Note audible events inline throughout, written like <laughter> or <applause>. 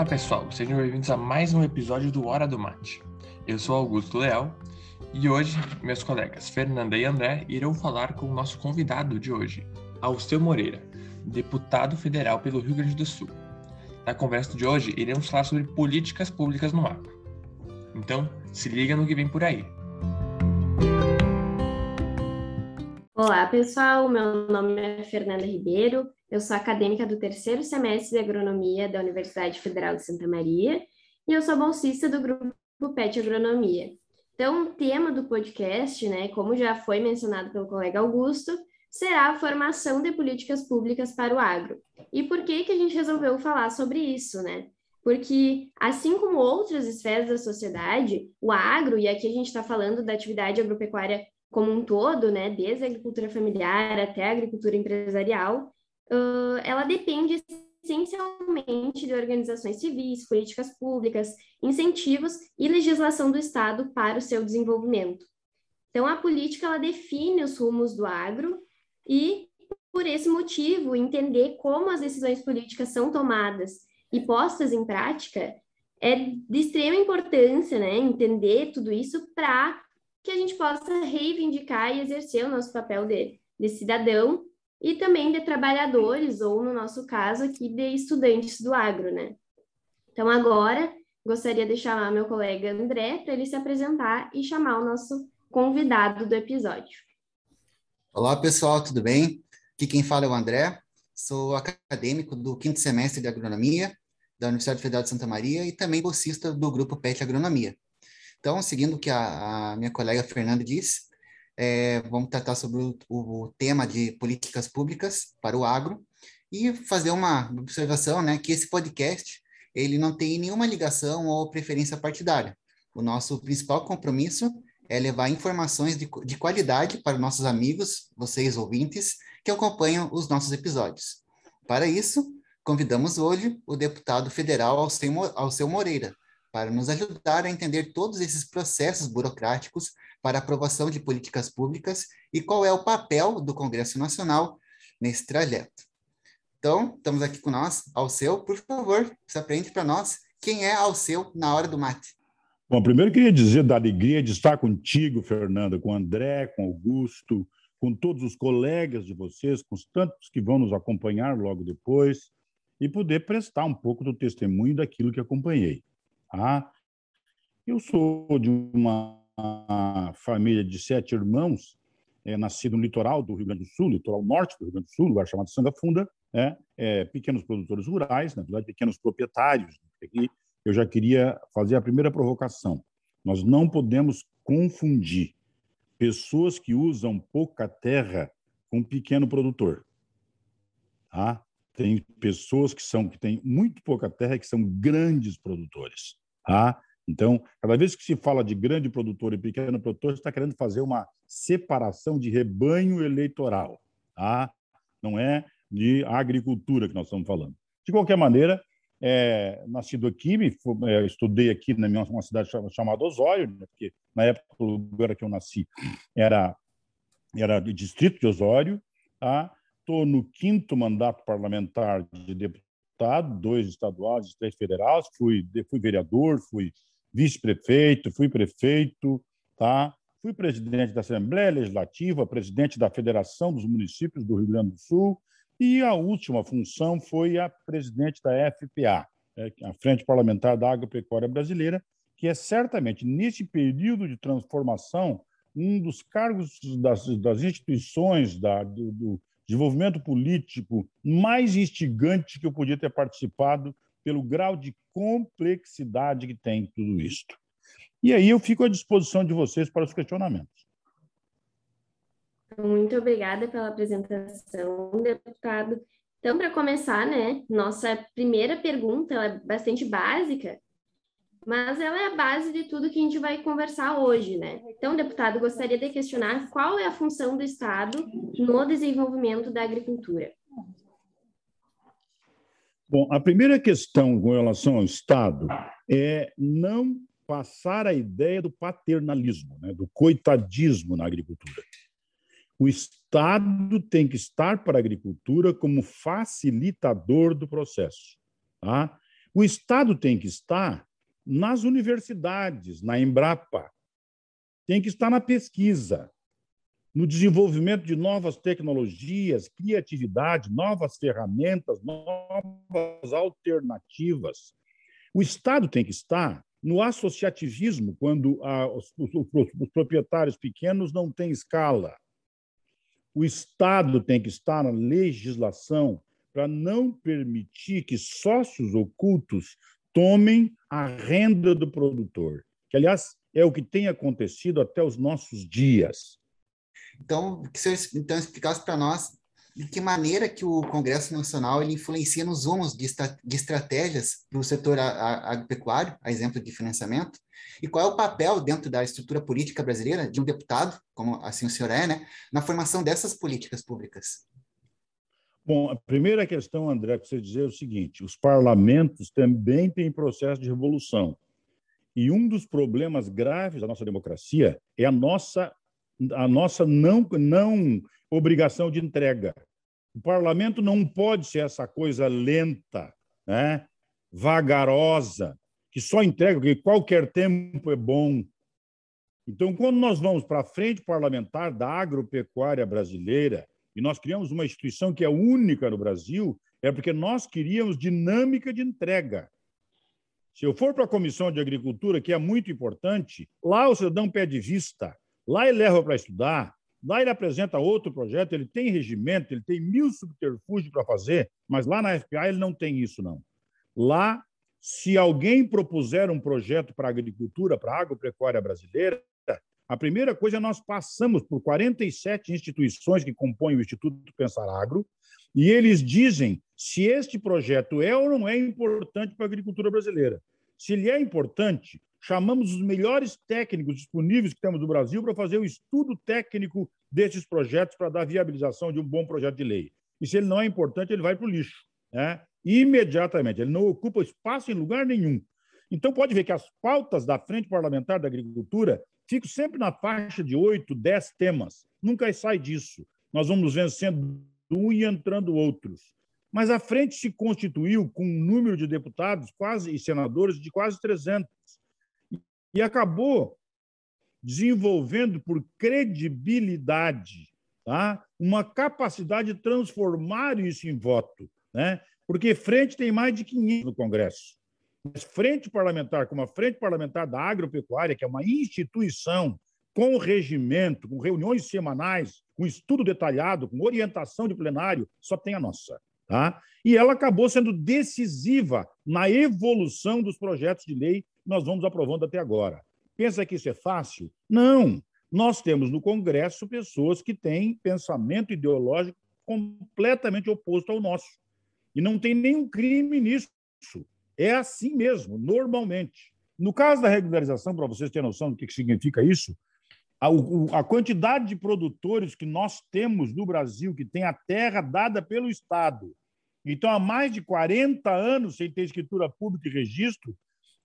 Olá pessoal, sejam bem-vindos a mais um episódio do Hora do Mate. Eu sou Augusto Leal e hoje meus colegas Fernanda e André irão falar com o nosso convidado de hoje, Alceu Moreira, deputado federal pelo Rio Grande do Sul. Na conversa de hoje iremos falar sobre políticas públicas no agro. Então, se liga no que vem por aí. Olá pessoal, meu nome é Fernanda Ribeiro, eu sou acadêmica do terceiro semestre de agronomia da Universidade Federal de Santa Maria e eu sou bolsista do grupo PET Agronomia. Então, o tema do podcast, né, como já foi mencionado pelo colega Augusto, será a formação de políticas públicas para o agro. E por que que a gente resolveu falar sobre isso, né? Porque, assim como outras esferas da sociedade, o agro, e aqui a gente está falando da atividade agropecuária como um todo, né, desde a agricultura familiar até a agricultura empresarial, uh, ela depende essencialmente de organizações civis, políticas públicas, incentivos e legislação do Estado para o seu desenvolvimento. Então, a política ela define os rumos do agro e, por esse motivo, entender como as decisões políticas são tomadas e postas em prática é de extrema importância, né? Entender tudo isso para que a gente possa reivindicar e exercer o nosso papel de, de cidadão e também de trabalhadores, ou no nosso caso aqui, de estudantes do agro, né? Então, agora, gostaria de chamar meu colega André para ele se apresentar e chamar o nosso convidado do episódio. Olá, pessoal, tudo bem? Aqui quem fala é o André, sou acadêmico do quinto semestre de agronomia da Universidade Federal de Santa Maria e também bolsista do grupo PET Agronomia. Então, seguindo o que a, a minha colega Fernanda disse, é, vamos tratar sobre o, o, tema de políticas públicas para o agro e fazer uma observação, né, que esse podcast ele não tem nenhuma ligação ou preferência partidária. O nosso principal compromisso é levar informações de, de qualidade para nossos amigos, vocês ouvintes, que acompanham os nossos episódios. Para isso, convidamos hoje o deputado federal Alceu, Moreira, para nos ajudar a entender todos esses processos burocráticos para aprovação de políticas públicas e qual é o papel do Congresso Nacional nesse trajeto. Então, estamos aqui com nós, Alceu, por favor, se aprende para nós quem é Alceu na hora do mate. Bom, primeiro queria dizer da alegria de estar contigo, Fernanda, com André, com Augusto, com todos os colegas de vocês, com os tantos que vão nos acompanhar logo depois, e poder prestar um pouco do testemunho daquilo que acompanhei. Tá? Eu sou de uma família de sete irmãos, é, nascido no litoral do Rio Grande do Sul, litoral norte do Rio Grande do Sul, lugar chamado Sanga Funda, é, é, pequenos produtores rurais, na verdade, pequenos proprietários. Aqui eu já queria fazer a primeira provocação. Nós não podemos confundir pessoas que usam pouca terra com pequeno produtor. Tá? Tem pessoas que são que têm muito pouca terra que são grandes produtores. Tá? Então, cada vez que se fala de grande produtor e pequeno produtor, está querendo fazer uma separação de rebanho eleitoral. Tá? Não é de agricultura que nós estamos falando. De qualquer maneira, é, nascido aqui, me, é, estudei aqui na minha uma cidade chamada Osório, né, porque na época o lugar que eu nasci era era de distrito de Osório. Estou tá? no quinto mandato parlamentar de deputado, dois estaduais, três federais. Fui fui vereador, fui vice-prefeito, fui prefeito, tá? Fui presidente da Assembleia Legislativa, presidente da Federação dos Municípios do Rio Grande do Sul e a última função foi a presidente da FPA, né, a Frente Parlamentar da Agropecuária Brasileira, que é certamente, nesse período de transformação, um dos cargos das, das instituições da, do, do desenvolvimento político mais instigante que eu podia ter participado pelo grau de complexidade que tem tudo isto. E aí eu fico à disposição de vocês para os questionamentos. Muito obrigada pela apresentação, deputado. Então, para começar, né, nossa primeira pergunta é bastante básica, mas ela é a base de tudo que a gente vai conversar hoje, né? Então, deputado, gostaria de questionar qual é a função do Estado no desenvolvimento da agricultura. Bom, a primeira questão com relação ao Estado é não passar a ideia do paternalismo, né, do coitadismo na agricultura. O Estado tem que estar para a agricultura como facilitador do processo. Tá? O Estado tem que estar nas universidades, na Embrapa, tem que estar na pesquisa, no desenvolvimento de novas tecnologias, criatividade, novas ferramentas, novas alternativas. O Estado tem que estar no associativismo, quando a, os, os, os, proprietários pequenos não têm escala. O Estado tem que estar na legislação para não permitir que sócios ocultos tomem a renda do produtor, que, aliás, é o que tem acontecido até os nossos dias. Então, que você então, explicasse para nós de que maneira que o Congresso Nacional ele influencia nos rumos de, de estratégias para o setor agropecuário, a exemplo de financiamento, e qual é o papel dentro da estrutura política brasileira de um deputado, como assim o senhor é, né, na formação dessas políticas públicas? Bom, a primeira questão, André, que você dizer é o seguinte: os parlamentos também têm processo de revolução. E um dos problemas graves da nossa democracia é a nossa, a nossa não, não obrigação de entrega. O parlamento não pode ser essa coisa lenta, né? vagarosa, que só entrega, porque qualquer tempo é bom. Então, quando nós vamos para a frente parlamentar da agropecuária brasileira, e nós criamos uma instituição que é única no Brasil, é porque nós queríamos dinâmica de entrega. Se eu for para a Comissão de Agricultura, que é muito importante, lá o cidadão pede vista, lá ele leva para estudar, lá ele apresenta outro projeto, ele tem regimento, ele tem mil subterfúgios para fazer, mas lá na FPA ele não tem isso, não. Lá, se alguém propuser um projeto para a agricultura, para a agropecuária brasileira, a primeira coisa é nós passamos por 47 instituições que compõem o Instituto Pensar Agro, e eles dizem se este projeto é ou não é importante para a agricultura brasileira. Se ele é importante, chamamos os melhores técnicos disponíveis que temos no Brasil para fazer o estudo técnico desses projetos para dar viabilização de um bom projeto de lei. E se ele não é importante, ele vai para o lixo, né? imediatamente. Ele não ocupa espaço em lugar nenhum. Então, pode ver que as pautas da Frente Parlamentar da Agricultura ficam sempre na faixa de oito, dez temas. Nunca sai disso. Nós vamos vencendo um e entrando outros. Mas a frente se constituiu com um número de deputados quase e senadores de quase 300 e acabou desenvolvendo por credibilidade tá? uma capacidade de transformar isso em voto. Né? Porque frente tem mais de 500 no Congresso. Mas frente parlamentar, como a Frente Parlamentar da Agropecuária, que é uma instituição com regimento, com reuniões semanais, com estudo detalhado, com orientação de plenário, só tem a nossa. Tá? E ela acabou sendo decisiva na evolução dos projetos de lei nós vamos aprovando até agora. Pensa que isso é fácil? Não. Nós temos no Congresso pessoas que têm pensamento ideológico completamente oposto ao nosso. E não tem nenhum crime nisso. É assim mesmo, normalmente. No caso da regularização, para vocês terem noção do que significa isso, a, a quantidade de produtores que nós temos no Brasil que tem a terra dada pelo Estado, então há mais de 40 anos sem ter escritura pública e registro,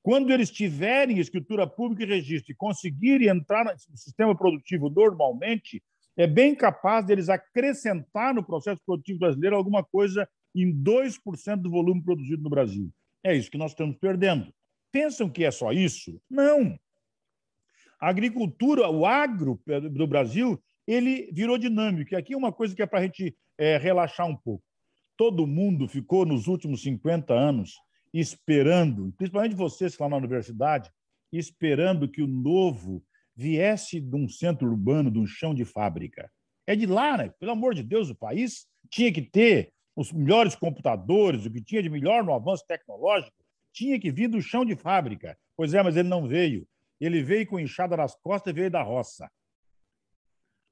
quando eles tiverem escritura pública e registro e conseguirem entrar no sistema produtivo normalmente, é bem capaz deles acrescentar no processo produtivo brasileiro alguma coisa em 2% do volume produzido no Brasil. É isso que nós estamos perdendo. Pensam que é só isso? Não. A agricultura, o agro do Brasil, ele virou dinâmico. E aqui é uma coisa que é para a gente é, relaxar um pouco. Todo mundo ficou nos últimos 50 anos esperando, principalmente vocês que estão na universidade, esperando que o novo viesse de um centro urbano, de um chão de fábrica. É de lá, né? Pelo amor de Deus, o país tinha que ter os melhores computadores, o que tinha de melhor no avanço tecnológico, tinha que vir do chão de fábrica. Pois é, mas ele não veio. Ele veio com enxada nas costas e veio da roça.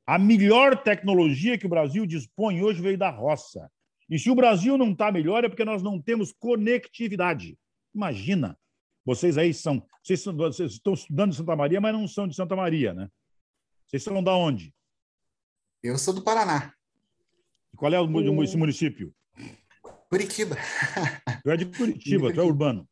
A melhor tecnologia que o Brasil dispõe hoje veio da roça. E se o Brasil não está melhor é porque nós não temos conectividade. Imagina, vocês aí são vocês, são, vocês estão estudando em Santa Maria, mas não são de Santa Maria, né? Vocês são da onde? Eu sou do Paraná. E qual é o, o... esse município? Curitiba. Tu é de Curitiba, tu é urbano.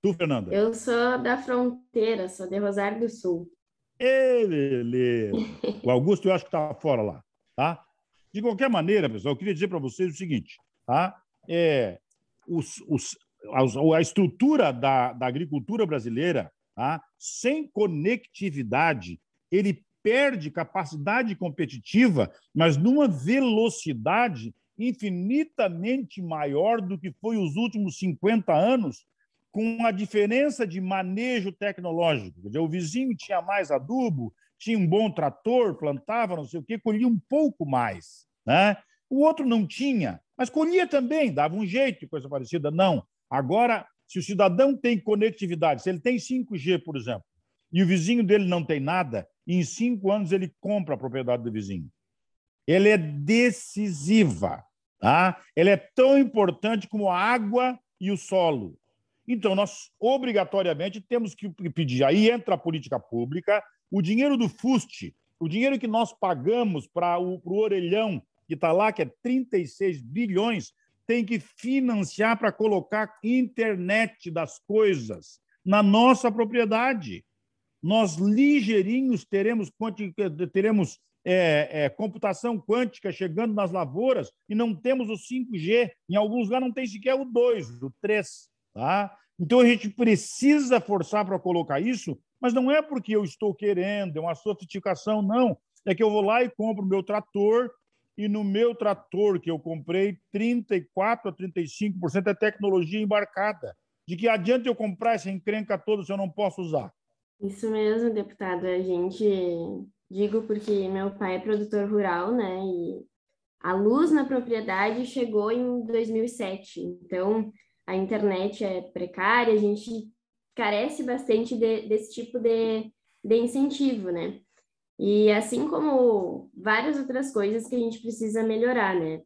Tu, Fernanda? Eu sou da fronteira, sou de Rosário do Sul. Ê, beleza. O Augusto eu acho que está fora lá, tá? De qualquer maneira, pessoal, eu queria dizer para vocês o seguinte, tá? É, os, os, a, a estrutura da, da agricultura brasileira, tá? sem conectividade, ele perde capacidade competitiva, mas numa velocidade infinitamente maior do que foi os últimos 50 anos, com a diferença de manejo tecnológico. Dizer, o vizinho tinha mais adubo, tinha um bom trator, plantava não sei o quê, colhia um pouco mais. Né? O outro não tinha, mas colhia também, dava um jeito, coisa parecida. Não. Agora, se o cidadão tem conectividade, se ele tem 5G, por exemplo, e o vizinho dele não tem nada, em cinco anos ele compra a propriedade do vizinho. Ela é decisiva. Tá? Ela é tão importante como a água e o solo. Então, nós obrigatoriamente temos que pedir. Aí entra a política pública, o dinheiro do FUST, o dinheiro que nós pagamos para o orelhão, que está lá, que é 36 bilhões, tem que financiar para colocar internet das coisas na nossa propriedade nós ligeirinhos teremos, teremos é, é, computação quântica chegando nas lavouras e não temos o 5G. Em alguns lugares não tem sequer o 2, o 3. Tá? Então a gente precisa forçar para colocar isso, mas não é porque eu estou querendo, é uma sofisticação, não. É que eu vou lá e compro o meu trator e no meu trator que eu comprei, 34% a 35% é tecnologia embarcada. De que adianta eu comprar essa encrenca toda se eu não posso usar? Isso mesmo, deputado. A gente digo porque meu pai é produtor rural, né? E a luz na propriedade chegou em 2007. Então, a internet é precária, a gente carece bastante de, desse tipo de, de incentivo, né? E assim como várias outras coisas que a gente precisa melhorar, né?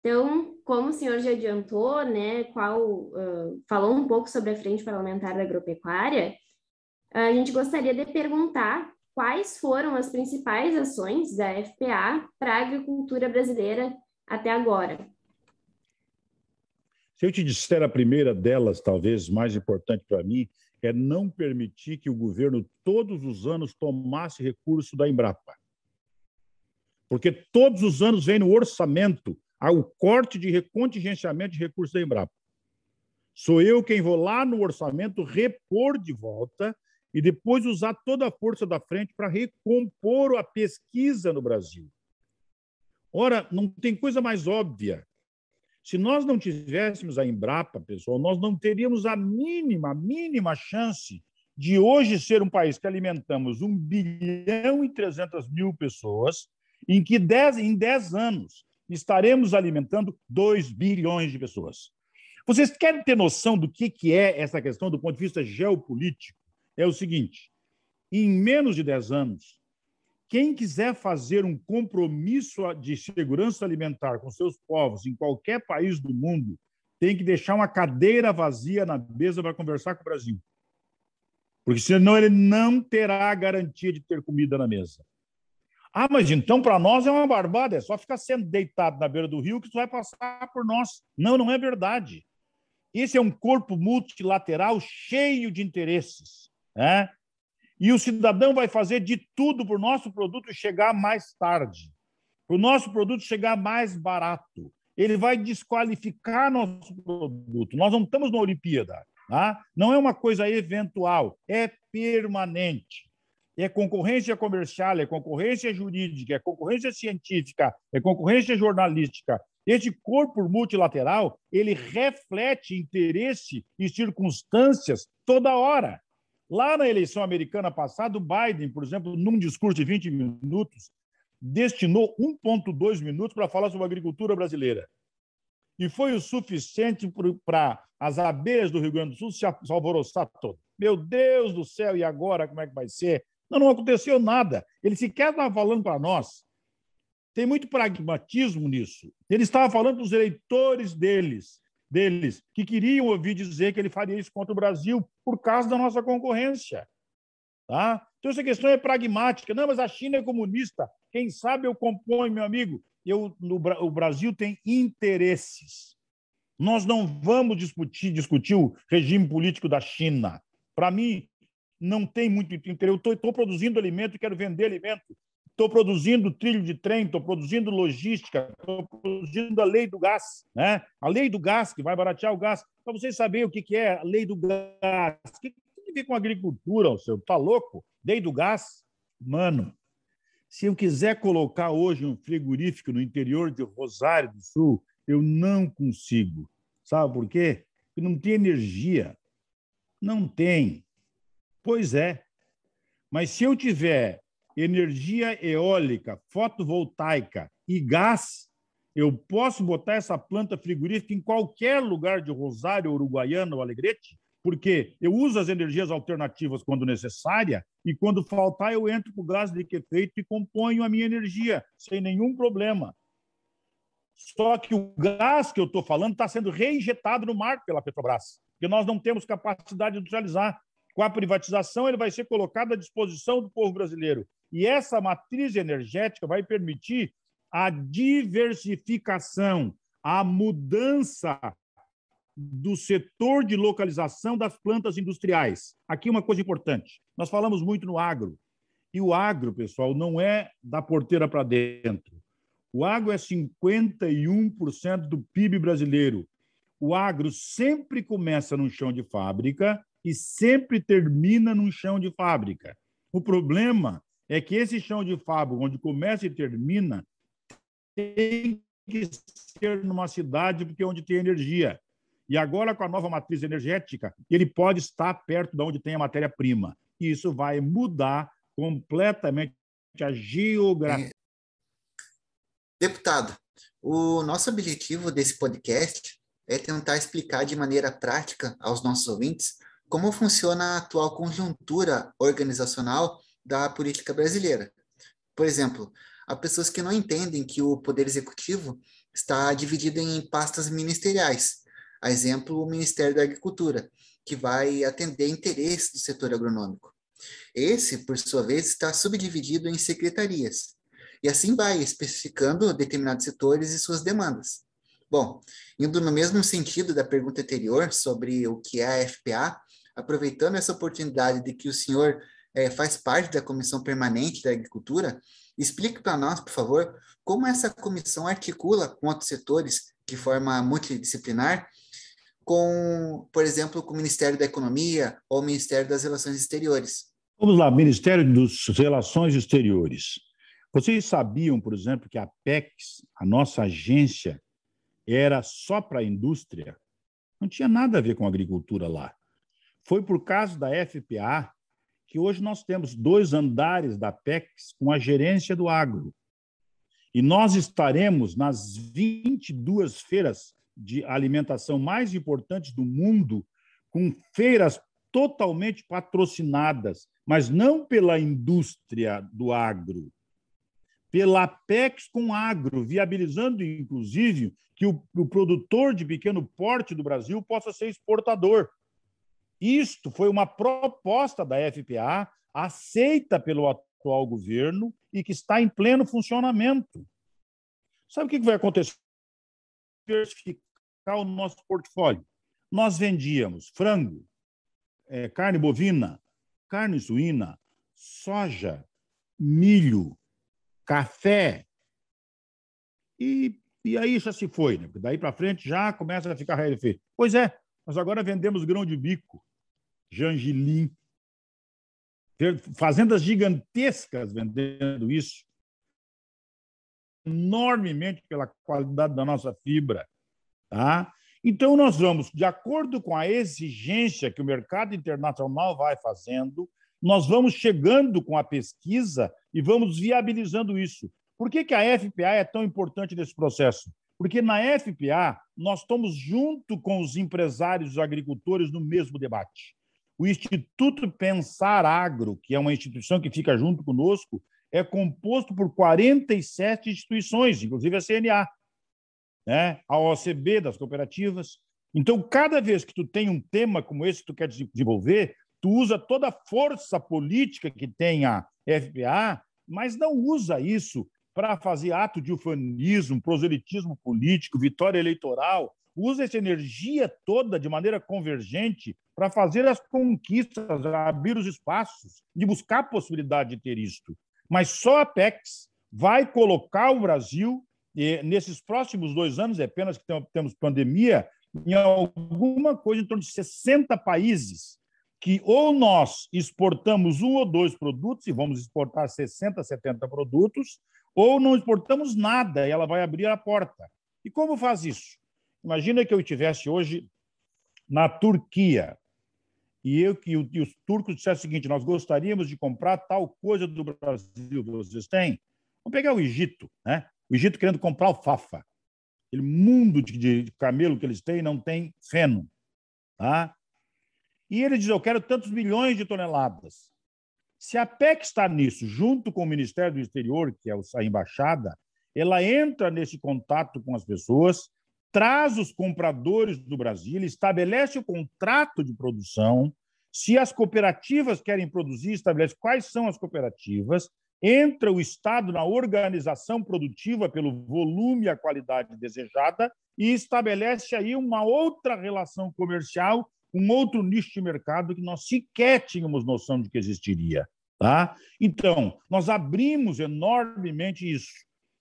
Então, como o senhor já adiantou, né, qual uh, falou um pouco sobre a frente parlamentar da agropecuária, a gente gostaria de perguntar quais foram as principais ações da FPA para a agricultura brasileira até agora. Se eu te disser a primeira delas, talvez mais importante para mim, é não permitir que o governo todos os anos tomasse recurso da Embrapa. Porque todos os anos vem no orçamento o corte de contingenciamento de recursos da Embrapa. Sou eu quem vou lá no orçamento repor de volta e depois usar toda a força da frente para recompor a pesquisa no Brasil. Ora, não tem coisa mais óbvia. Se nós não tivéssemos a Embrapa, pessoal, nós não teríamos a mínima, mínima chance de hoje ser um país que alimentamos 1 bilhão e 300 mil pessoas, em que dez, em 10 anos estaremos alimentando 2 bilhões de pessoas. Vocês querem ter noção do que é essa questão do ponto de vista geopolítico? é o seguinte: em menos de 10 anos, quem quiser fazer um compromisso de segurança alimentar com seus povos em qualquer país do mundo tem que deixar uma cadeira vazia na mesa para conversar com o Brasil. Porque senão ele não terá a garantia de ter comida na mesa. Ah, mas então para nós é uma barbada, é só ficar sendo deitado na beira do rio que isso vai passar por nós. Não, não é verdade. Esse é um corpo multilateral cheio de interesses. Né? E o cidadão vai fazer de tudo para o nosso produto chegar mais tarde, para o nosso produto chegar mais barato. Ele vai desqualificar nosso produto. Nós não estamos na Olimpíada. Tá? Não é uma coisa eventual, é permanente. É concorrência comercial, é concorrência jurídica, é concorrência científica, é concorrência jornalística. Esse corpo multilateral, ele reflete interesse e circunstâncias toda hora. Lá na eleição americana passada, o Biden, por exemplo, num discurso de 20 minutos, destinou 1,2 minutos para falar sobre a agricultura brasileira. E foi o suficiente para as abelhas do Rio Grande do Sul se alvoroçar todo. Meu Deus do céu, e agora como é que vai ser? Não, não aconteceu nada. Ele sequer estava falando para nós. Tem muito pragmatismo nisso. Ele estava falando para os eleitores deles deles que queriam ouvir dizer que ele faria isso contra o Brasil por causa da nossa concorrência. Tá? Então, essa questão é pragmática. Não, mas a China é comunista. Quem sabe eu componho, meu amigo. Eu, no, o Brasil tem interesses. Nós não vamos discutir, discutir o regime político da China. Para mim, não tem muito interesse. Eu estou produzindo alimento, quero vender alimento. Estou produzindo trilho de trem, estou produzindo logística, estou produzindo a lei do gás, né? A lei do gás, que vai baratear o gás. Para vocês saberem o que é a lei do gás. O que tem a ver com agricultura, o seu? Tá louco? Lei do gás? Mano, se eu quiser colocar hoje um frigorífico no interior de Rosário do Sul, eu não consigo. Sabe por quê? Porque não tem energia. Não tem. Pois é. Mas se eu tiver energia eólica, fotovoltaica e gás, eu posso botar essa planta frigorífica em qualquer lugar de Rosário, Uruguaiana ou Alegrete porque eu uso as energias alternativas quando necessária e quando faltar eu entro com o gás de efeito e componho a minha energia sem nenhum problema. Só que o gás que eu estou falando está sendo reinjetado no mar pela Petrobras, porque nós não temos capacidade de industrializar. Com a privatização, ele vai ser colocado à disposição do povo brasileiro. E essa matriz energética vai permitir a diversificação, a mudança do setor de localização das plantas industriais. Aqui uma coisa importante: nós falamos muito no agro. E o agro, pessoal, não é da porteira para dentro. O agro é 51% do PIB brasileiro. O agro sempre começa num chão de fábrica e sempre termina num chão de fábrica. O problema é que esse chão de fábrica, onde começa e termina, tem que ser numa cidade porque é onde tem energia. E agora, com a nova matriz energética, ele pode estar perto de onde tem a matéria-prima. E isso vai mudar completamente a geografia. Deputado, o nosso objetivo desse podcast é tentar explicar de maneira prática aos nossos ouvintes como funciona a atual conjuntura organizacional da política brasileira. Por exemplo, há pessoas que não entendem que o poder executivo está dividido em pastas ministeriais, a exemplo, o Ministério da Agricultura, que vai atender interesses do setor agronômico. Esse, por sua vez, está subdividido em secretarias, e assim vai especificando determinados setores e suas demandas. Bom, indo no mesmo sentido da pergunta anterior sobre o que é a FPA, aproveitando essa oportunidade de que o senhor é, faz parte da Comissão Permanente da Agricultura, explique para nós, por favor, como essa comissão articula com outros setores de forma multidisciplinar com, por exemplo, com o Ministério da Economia ou o Ministério das Relações Exteriores? Vamos lá, Ministério das Relações Exteriores. Vocês sabiam, por exemplo, que a PEX, a nossa agência, era só para a indústria? Não tinha nada a ver com a agricultura lá. Foi por causa da FPA que hoje nós temos dois andares da PEX com a gerência do agro. E nós estaremos nas 22 feiras de alimentação mais importantes do mundo, com feiras totalmente patrocinadas, mas não pela indústria do agro, pela Apex com agro, viabilizando, inclusive, que o, o produtor de pequeno porte do Brasil possa ser exportador. Isto foi uma proposta da FPA, aceita pelo atual governo e que está em pleno funcionamento. Sabe o que vai acontecer diversificar o nosso portfólio. Nós vendíamos frango, é, carne bovina, carne suína, soja, milho, café. E, e aí já se foi, né? daí para frente já começa a ficar rarefeito. Pois é, nós agora vendemos grão de bico, jangilim, fazendas gigantescas vendendo isso enormemente pela qualidade da nossa fibra. Tá? Então, nós vamos, de acordo com a exigência que o mercado internacional vai fazendo, nós vamos chegando com a pesquisa e vamos viabilizando isso. Por que, que a FPA é tão importante nesse processo? Porque na FPA nós estamos junto com os empresários e agricultores no mesmo debate. O Instituto Pensar Agro, que é uma instituição que fica junto conosco, é composto por 47 instituições, inclusive a CNA, né? a OCB das cooperativas. Então, cada vez que tu tem um tema como esse que tu quer desenvolver, tu usa toda a força política que tem a FPA, mas não usa isso para fazer ato de ufanismo, proselitismo político, vitória eleitoral. Usa essa energia toda de maneira convergente para fazer as conquistas, abrir os espaços, de buscar a possibilidade de ter isto. Mas só a PEX vai colocar o Brasil, nesses próximos dois anos, é apenas que temos pandemia, em alguma coisa em torno de 60 países que ou nós exportamos um ou dois produtos, e vamos exportar 60, 70 produtos, ou não exportamos nada, e ela vai abrir a porta. E como faz isso? Imagina que eu estivesse hoje na Turquia e eu e, e os turcos dissessem o seguinte: nós gostaríamos de comprar tal coisa do Brasil, vocês têm? Vamos pegar o Egito, né? O Egito querendo comprar alfafa. Aquele mundo de, de camelo que eles têm não tem feno, tá? E ele diz: eu quero tantos milhões de toneladas. Se a PEC está nisso, junto com o Ministério do Exterior, que é a embaixada, ela entra nesse contato com as pessoas, traz os compradores do Brasil, estabelece o contrato de produção. Se as cooperativas querem produzir, estabelece quais são as cooperativas. Entra o Estado na organização produtiva pelo volume e a qualidade desejada e estabelece aí uma outra relação comercial, um outro nicho de mercado que nós sequer tínhamos noção de que existiria. Tá? Então, nós abrimos enormemente isso.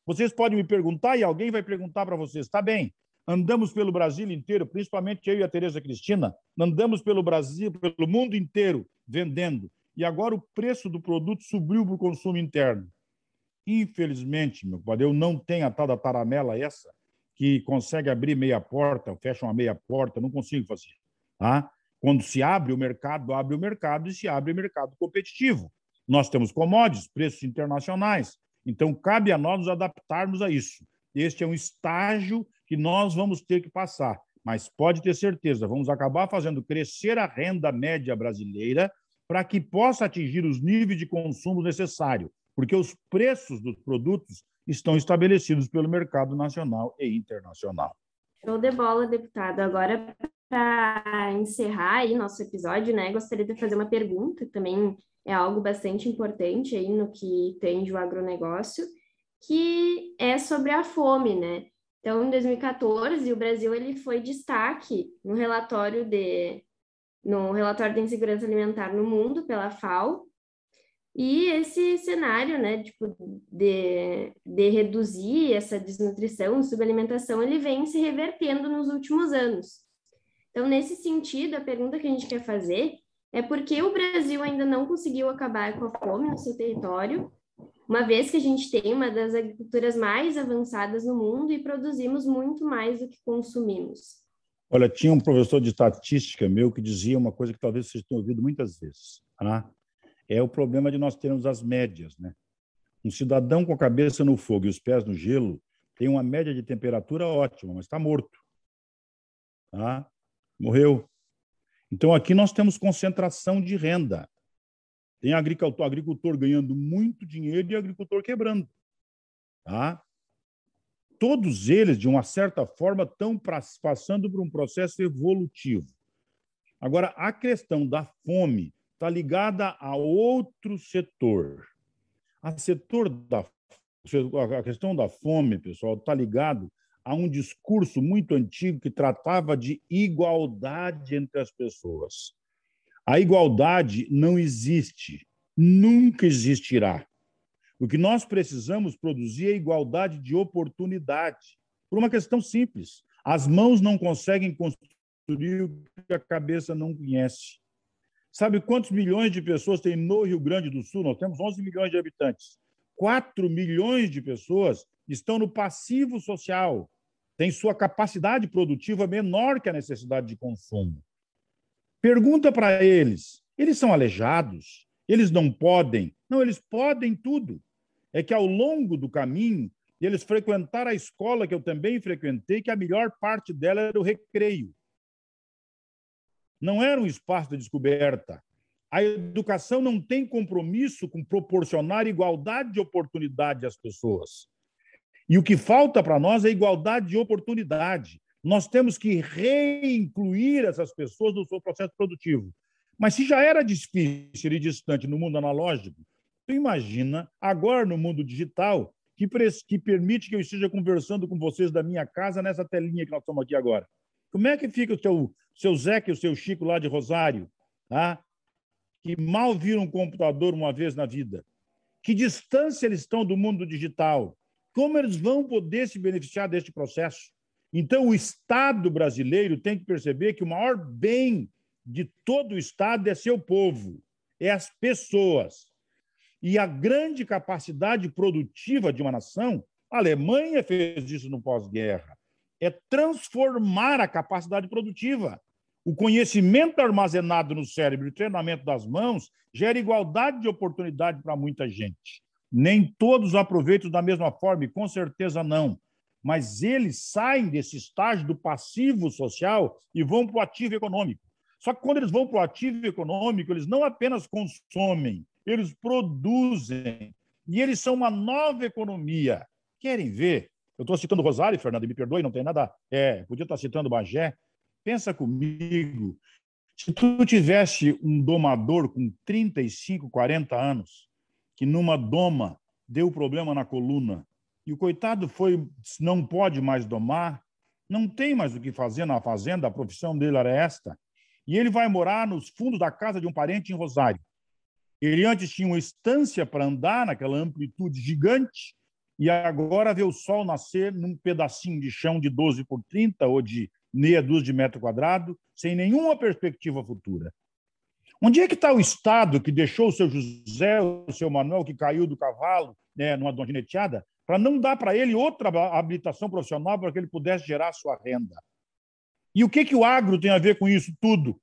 Vocês podem me perguntar e alguém vai perguntar para vocês, tá bem, andamos pelo Brasil inteiro, principalmente eu e a Tereza Cristina, andamos pelo Brasil, pelo mundo inteiro vendendo. E agora o preço do produto subiu para o consumo interno. Infelizmente, meu padre, eu não tenho a tal da taramela essa, que consegue abrir meia porta, fecha uma meia porta, não consigo fazer. Tá? Quando se abre o mercado, abre o mercado e se abre o mercado competitivo. Nós temos commodities, preços internacionais. Então, cabe a nós nos adaptarmos a isso. Este é um estágio que nós vamos ter que passar. Mas pode ter certeza, vamos acabar fazendo crescer a renda média brasileira para que possa atingir os níveis de consumo necessário, porque os preços dos produtos estão estabelecidos pelo mercado nacional e internacional. Show de bola, deputado. Agora, para encerrar aí nosso episódio, né, gostaria de fazer uma pergunta, também é algo bastante importante aí no que tende o agronegócio, que é sobre a fome, né? Então, em 2014, o Brasil ele foi destaque no relatório de no relatório de insegurança alimentar no mundo pela FAO. E esse cenário, né, tipo, de, de reduzir essa desnutrição, subalimentação, ele vem se revertendo nos últimos anos. Então, nesse sentido, a pergunta que a gente quer fazer é por que o Brasil ainda não conseguiu acabar com a fome no seu território uma vez que a gente tem uma das agriculturas mais avançadas no mundo e produzimos muito mais do que consumimos. Olha, tinha um professor de estatística meu que dizia uma coisa que talvez vocês tenham ouvido muitas vezes. Né? É o problema de nós termos as médias. Né? Um cidadão com a cabeça no fogo e os pés no gelo tem uma média de temperatura ótima, mas está morto. Tá? Morreu. Então, aqui nós temos concentração de renda. Tem agricultor, agricultor ganhando muito dinheiro e agricultor quebrando. Tá? Todos eles, de uma certa forma, estão passando por um processo evolutivo. Agora, a questão da fome está ligada a outro setor. A setor da a questão da fome, pessoal, está ligado a um discurso muito antigo que tratava de igualdade entre as pessoas. A igualdade não existe, nunca existirá. O que nós precisamos produzir é igualdade de oportunidade, por uma questão simples. As mãos não conseguem construir o que a cabeça não conhece. Sabe quantos milhões de pessoas tem no Rio Grande do Sul? Nós temos 11 milhões de habitantes. 4 milhões de pessoas estão no passivo social, têm sua capacidade produtiva menor que a necessidade de consumo. Pergunta para eles: eles são aleijados? Eles não podem? Não, eles podem tudo. É que ao longo do caminho, eles frequentaram a escola que eu também frequentei, que a melhor parte dela era o recreio. Não era um espaço de descoberta. A educação não tem compromisso com proporcionar igualdade de oportunidade às pessoas. E o que falta para nós é igualdade de oportunidade. Nós temos que reincluir essas pessoas no seu processo produtivo. Mas se já era difícil e distante no mundo analógico, tu imagina agora no mundo digital que, que permite que eu esteja conversando com vocês da minha casa nessa telinha que nós estamos aqui agora. Como é que fica o seu, seu Zeca e o seu Chico lá de Rosário, tá? que mal viram um computador uma vez na vida? Que distância eles estão do mundo digital? Como eles vão poder se beneficiar deste processo? Então, o Estado brasileiro tem que perceber que o maior bem de todo o Estado é seu povo, é as pessoas. E a grande capacidade produtiva de uma nação, a Alemanha fez isso no pós-guerra, é transformar a capacidade produtiva. O conhecimento armazenado no cérebro e o treinamento das mãos gera igualdade de oportunidade para muita gente. Nem todos aproveitam da mesma forma, e com certeza não. Mas eles saem desse estágio do passivo social e vão para o ativo econômico. Só que quando eles vão para o ativo econômico, eles não apenas consomem, eles produzem. E eles são uma nova economia. Querem ver? Eu estou citando Rosário, Fernando, me perdoe, não tem nada. É, podia estar citando Bagé, Pensa comigo, se tu tivesse um domador com 35, 40 anos, que numa doma deu problema na coluna, e o coitado foi, não pode mais domar, não tem mais o que fazer na fazenda, a profissão dele era esta, e ele vai morar nos fundos da casa de um parente em Rosário. Ele antes tinha uma estância para andar naquela amplitude gigante, e agora vê o sol nascer num pedacinho de chão de 12 por 30 ou de meia dúzia de metro quadrado, sem nenhuma perspectiva futura. Onde é que está o Estado que deixou o seu José, o seu Manuel, que caiu do cavalo né, numa donjineteada, para não dar para ele outra habilitação profissional para que ele pudesse gerar sua renda? E o que, que o agro tem a ver com isso? Tudo.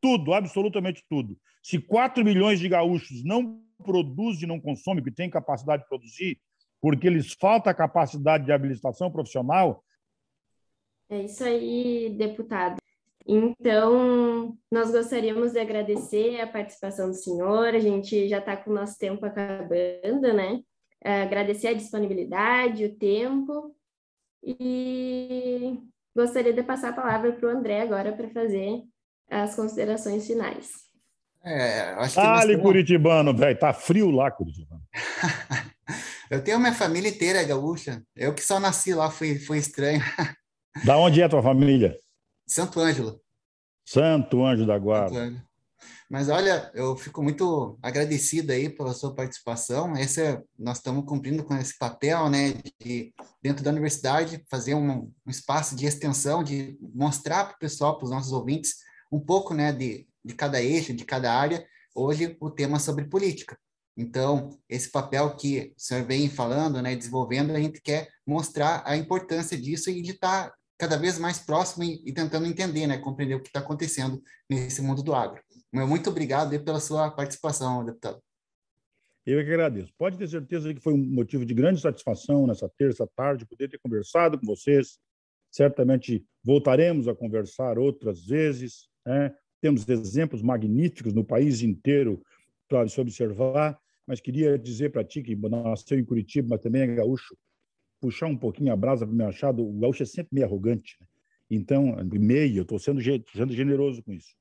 Tudo, absolutamente tudo. Se 4 milhões de gaúchos não produzem, não consomem, que têm capacidade de produzir, porque lhes falta a capacidade de habilitação profissional, é isso aí, deputado. Então, nós gostaríamos de agradecer a participação do senhor, a gente já está com o nosso tempo acabando, né? É, agradecer a disponibilidade, o tempo, e gostaria de passar a palavra para o André agora para fazer as considerações finais. É, acho que Dale, temos... Curitibano, velho, tá frio lá, Curitibano. <laughs> eu tenho minha família inteira gaúcha, eu que só nasci lá, fui, foi estranho. Da onde é a tua família? Santo Ângelo. Santo Anjo da Guarda. Mas olha, eu fico muito agradecido aí pela sua participação. Esse é, nós estamos cumprindo com esse papel, né, de dentro da universidade fazer um, um espaço de extensão, de mostrar para o pessoal, para os nossos ouvintes, um pouco, né, de, de cada eixo, de cada área. Hoje o tema é sobre política. Então, esse papel que o senhor vem falando, né, desenvolvendo, a gente quer mostrar a importância disso e de estar cada vez mais próximo e, e tentando entender, né, compreender o que está acontecendo nesse mundo do agro. Muito obrigado pela sua participação, deputado. Eu é que agradeço. Pode ter certeza que foi um motivo de grande satisfação nessa terça tarde poder ter conversado com vocês. Certamente voltaremos a conversar outras vezes. Né? Temos exemplos magníficos no país inteiro para se observar, mas queria dizer para ti que nasceu em Curitiba, mas também é gaúcho, puxar um pouquinho a brasa para o meu achado, o gaúcho é sempre meio arrogante. Né? Então, meio, eu estou sendo, sendo generoso com isso.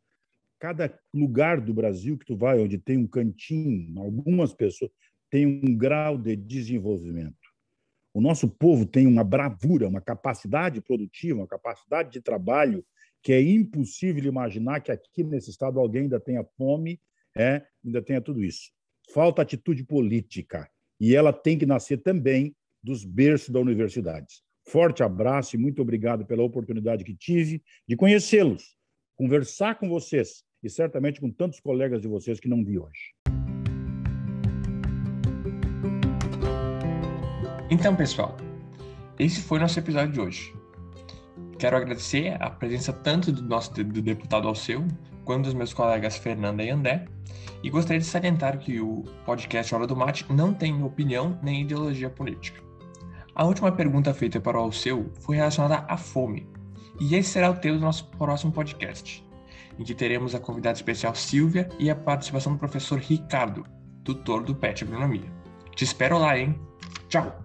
Cada lugar do Brasil que tu vai, onde tem um cantinho, algumas pessoas, tem um grau de desenvolvimento. O nosso povo tem uma bravura, uma capacidade produtiva, uma capacidade de trabalho que é impossível imaginar que aqui nesse estado alguém ainda tenha fome, é, ainda tenha tudo isso. Falta atitude política. E ela tem que nascer também dos berços da universidade. Forte abraço e muito obrigado pela oportunidade que tive de conhecê-los, conversar com vocês e certamente com tantos colegas de vocês que não vi hoje. Então, pessoal, esse foi nosso episódio de hoje. Quero agradecer a presença tanto do nosso do deputado Alceu, quanto dos meus colegas Fernanda e André, e gostaria de salientar que o podcast Hora do Mate não tem opinião nem ideologia política. A última pergunta feita para o Alceu foi relacionada à fome. E esse será o tema do nosso próximo podcast, em que teremos a convidada especial Silvia e a participação do professor Ricardo, tutor do PET Agronomia. Te espero lá, hein? Tchau!